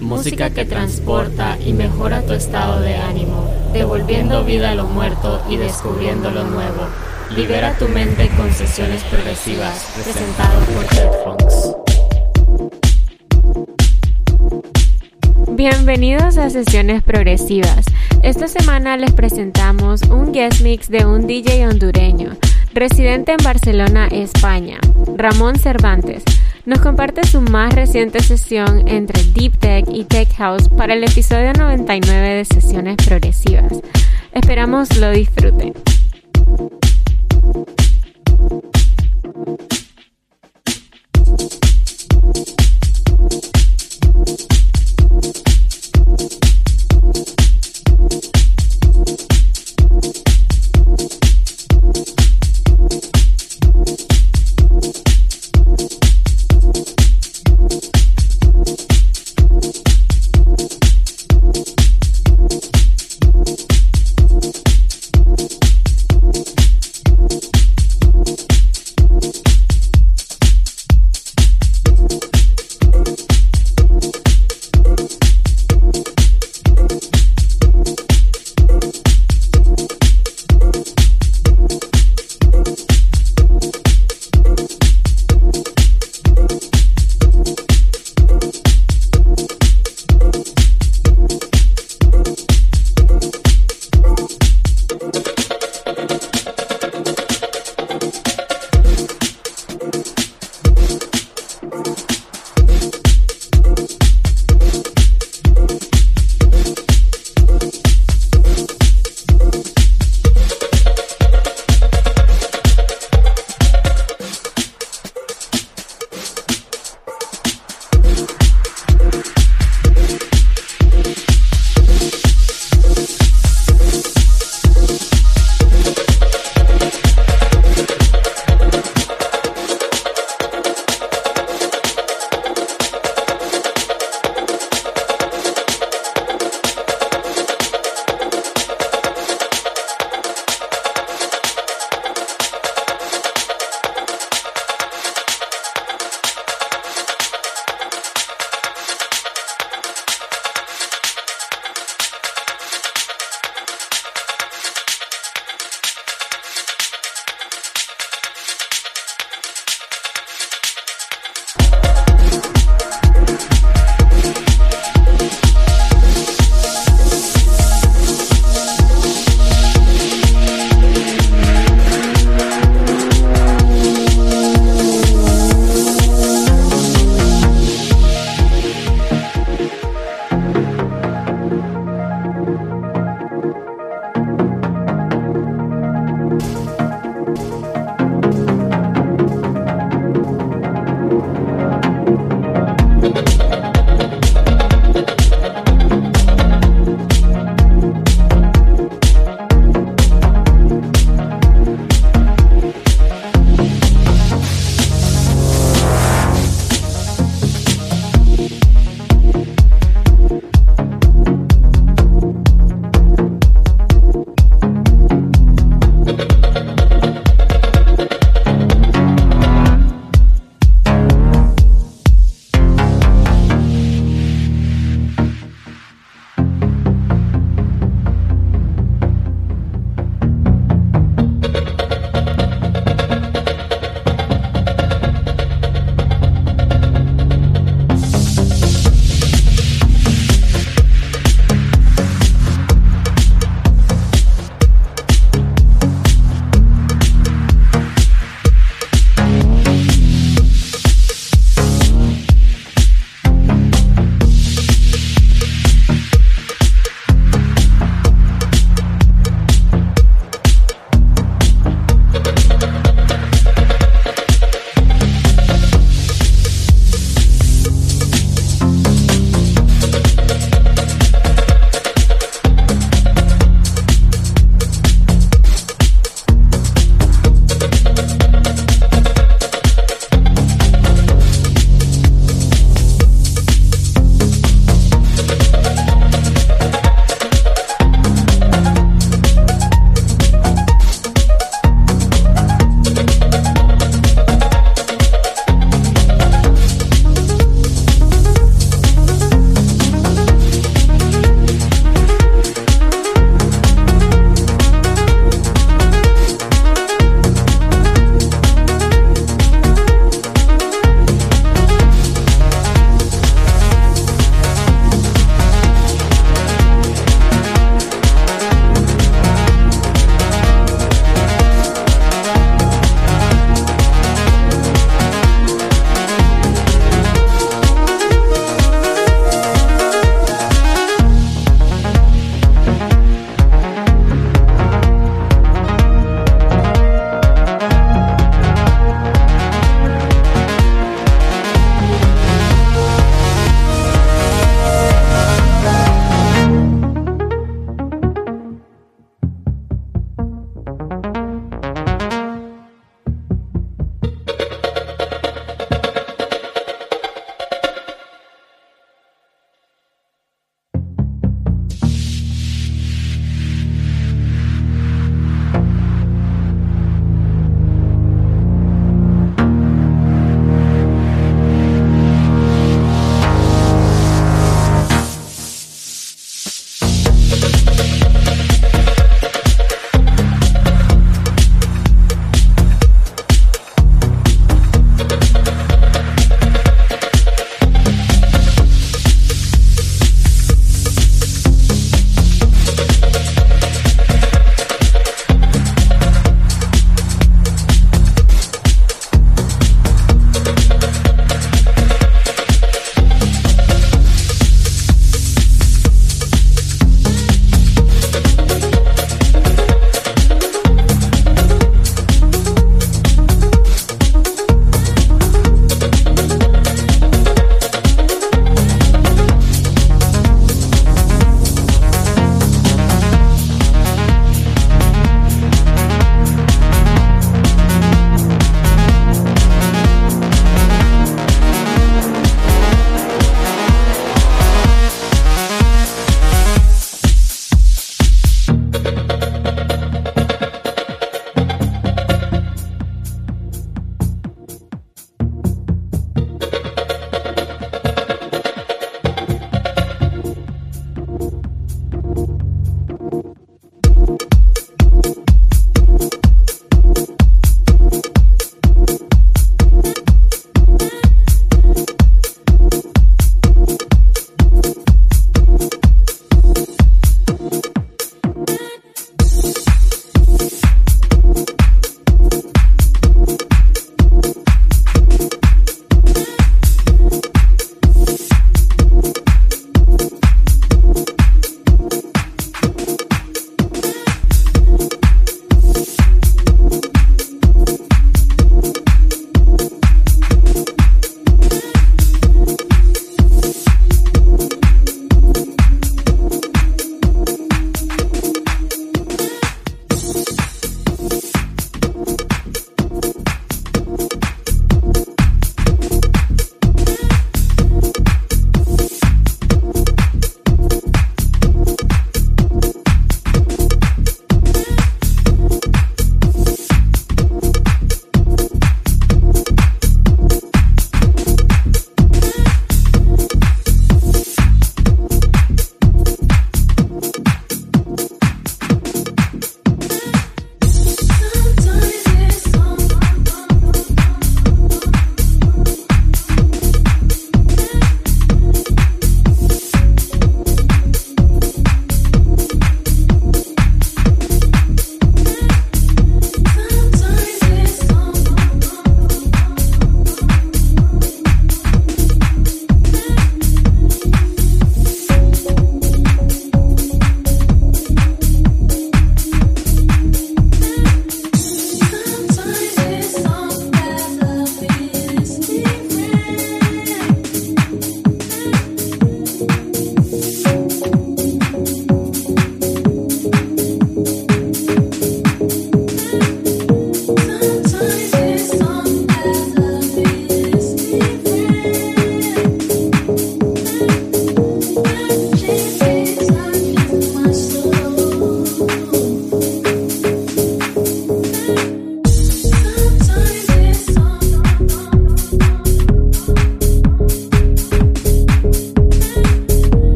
música que transporta y mejora tu estado de ánimo, devolviendo vida a lo muerto y descubriendo lo nuevo. Libera tu mente con sesiones progresivas, presentado por Headphones. Bienvenidos a Sesiones Progresivas. Esta semana les presentamos un guest mix de un DJ hondureño, residente en Barcelona, España, Ramón Cervantes nos comparte su más reciente sesión entre Deep Tech y Tech House para el episodio 99 de Sesiones Progresivas. Esperamos lo disfruten.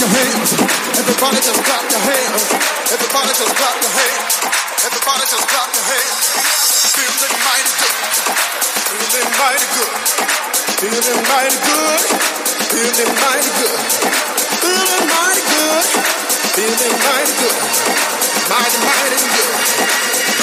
your hands. Everybody just clap your hands. Everybody just clap your hands. Everybody just clap your hands. Feeling mighty good. Feeling mighty good. Feeling mighty good. Feeling mighty good. Feeling mighty good. Feeling mighty good. Mighty, mighty good.